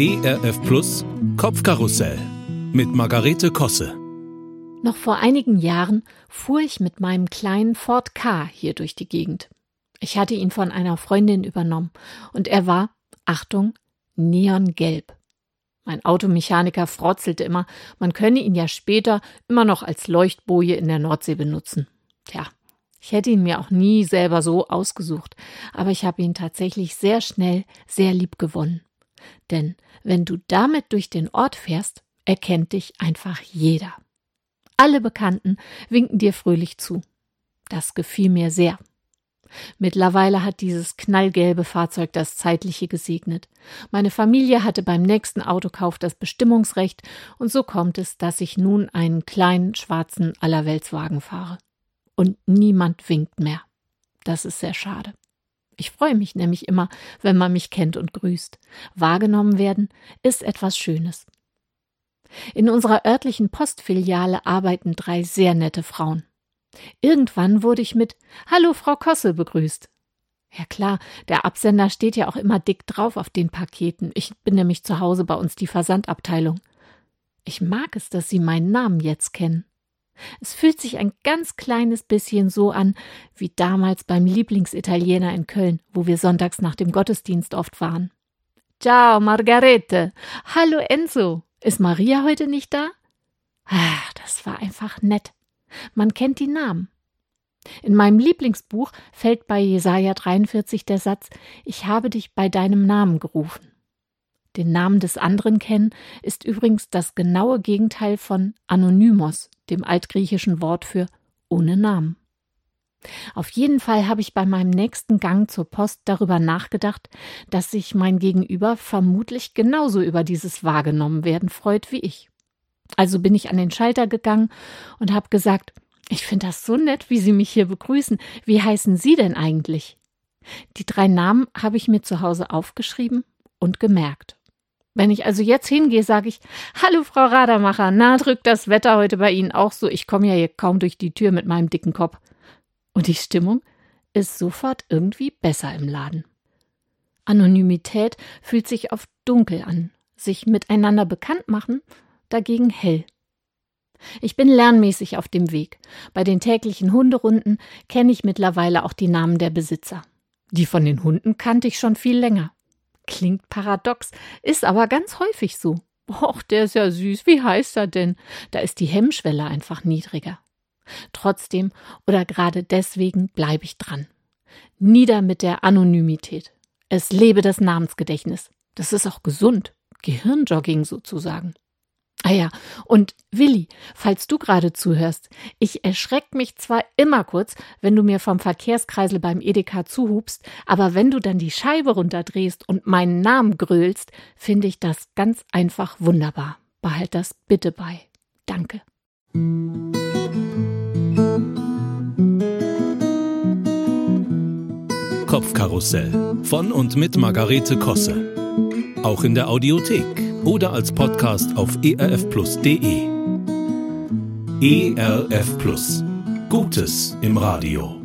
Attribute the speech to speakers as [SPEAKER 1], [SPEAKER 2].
[SPEAKER 1] ERF Plus Kopfkarussell mit Margarete Kosse.
[SPEAKER 2] Noch vor einigen Jahren fuhr ich mit meinem kleinen Ford K hier durch die Gegend. Ich hatte ihn von einer Freundin übernommen und er war, Achtung, neongelb. Mein Automechaniker frotzelte immer, man könne ihn ja später immer noch als Leuchtboje in der Nordsee benutzen. Tja, ich hätte ihn mir auch nie selber so ausgesucht, aber ich habe ihn tatsächlich sehr schnell sehr lieb gewonnen. Denn wenn du damit durch den Ort fährst, erkennt dich einfach jeder. Alle Bekannten winken dir fröhlich zu. Das gefiel mir sehr. Mittlerweile hat dieses knallgelbe Fahrzeug das Zeitliche gesegnet. Meine Familie hatte beim nächsten Autokauf das Bestimmungsrecht, und so kommt es, dass ich nun einen kleinen schwarzen Allerweltswagen fahre. Und niemand winkt mehr. Das ist sehr schade. Ich freue mich nämlich immer, wenn man mich kennt und grüßt. Wahrgenommen werden ist etwas Schönes. In unserer örtlichen Postfiliale arbeiten drei sehr nette Frauen. Irgendwann wurde ich mit Hallo Frau Kosse begrüßt. Ja klar, der Absender steht ja auch immer dick drauf auf den Paketen. Ich bin nämlich zu Hause bei uns die Versandabteilung. Ich mag es, dass Sie meinen Namen jetzt kennen. Es fühlt sich ein ganz kleines bisschen so an wie damals beim Lieblingsitaliener in Köln, wo wir sonntags nach dem Gottesdienst oft waren. Ciao, Margarete. Hallo, Enzo. Ist Maria heute nicht da? Ah, das war einfach nett. Man kennt die Namen. In meinem Lieblingsbuch fällt bei Jesaja 43 der Satz: Ich habe dich bei deinem Namen gerufen. Den Namen des anderen kennen ist übrigens das genaue Gegenteil von Anonymos, dem altgriechischen Wort für ohne Namen. Auf jeden Fall habe ich bei meinem nächsten Gang zur Post darüber nachgedacht, dass sich mein Gegenüber vermutlich genauso über dieses wahrgenommen werden freut wie ich. Also bin ich an den Schalter gegangen und habe gesagt, ich finde das so nett, wie Sie mich hier begrüßen. Wie heißen Sie denn eigentlich? Die drei Namen habe ich mir zu Hause aufgeschrieben und gemerkt. Wenn ich also jetzt hingehe, sage ich, Hallo Frau Radermacher, na drückt das Wetter heute bei Ihnen auch so, ich komme ja hier kaum durch die Tür mit meinem dicken Kopf. Und die Stimmung ist sofort irgendwie besser im Laden. Anonymität fühlt sich oft dunkel an, sich miteinander bekannt machen dagegen hell. Ich bin lernmäßig auf dem Weg. Bei den täglichen Hunderunden kenne ich mittlerweile auch die Namen der Besitzer. Die von den Hunden kannte ich schon viel länger. Klingt paradox, ist aber ganz häufig so. Och, der ist ja süß. Wie heißt er denn? Da ist die Hemmschwelle einfach niedriger. Trotzdem oder gerade deswegen bleibe ich dran. Nieder mit der Anonymität. Es lebe das Namensgedächtnis. Das ist auch gesund. Gehirnjogging sozusagen. Ah ja, und Willi, falls du gerade zuhörst, ich erschreck mich zwar immer kurz, wenn du mir vom Verkehrskreisel beim Edeka zuhubst, aber wenn du dann die Scheibe runterdrehst und meinen Namen grölst, finde ich das ganz einfach wunderbar. Behalt das bitte bei. Danke.
[SPEAKER 1] Kopfkarussell von und mit Margarete Kosse. Auch in der Audiothek oder als Podcast auf erfplus.de. ERF Plus. Gutes im Radio.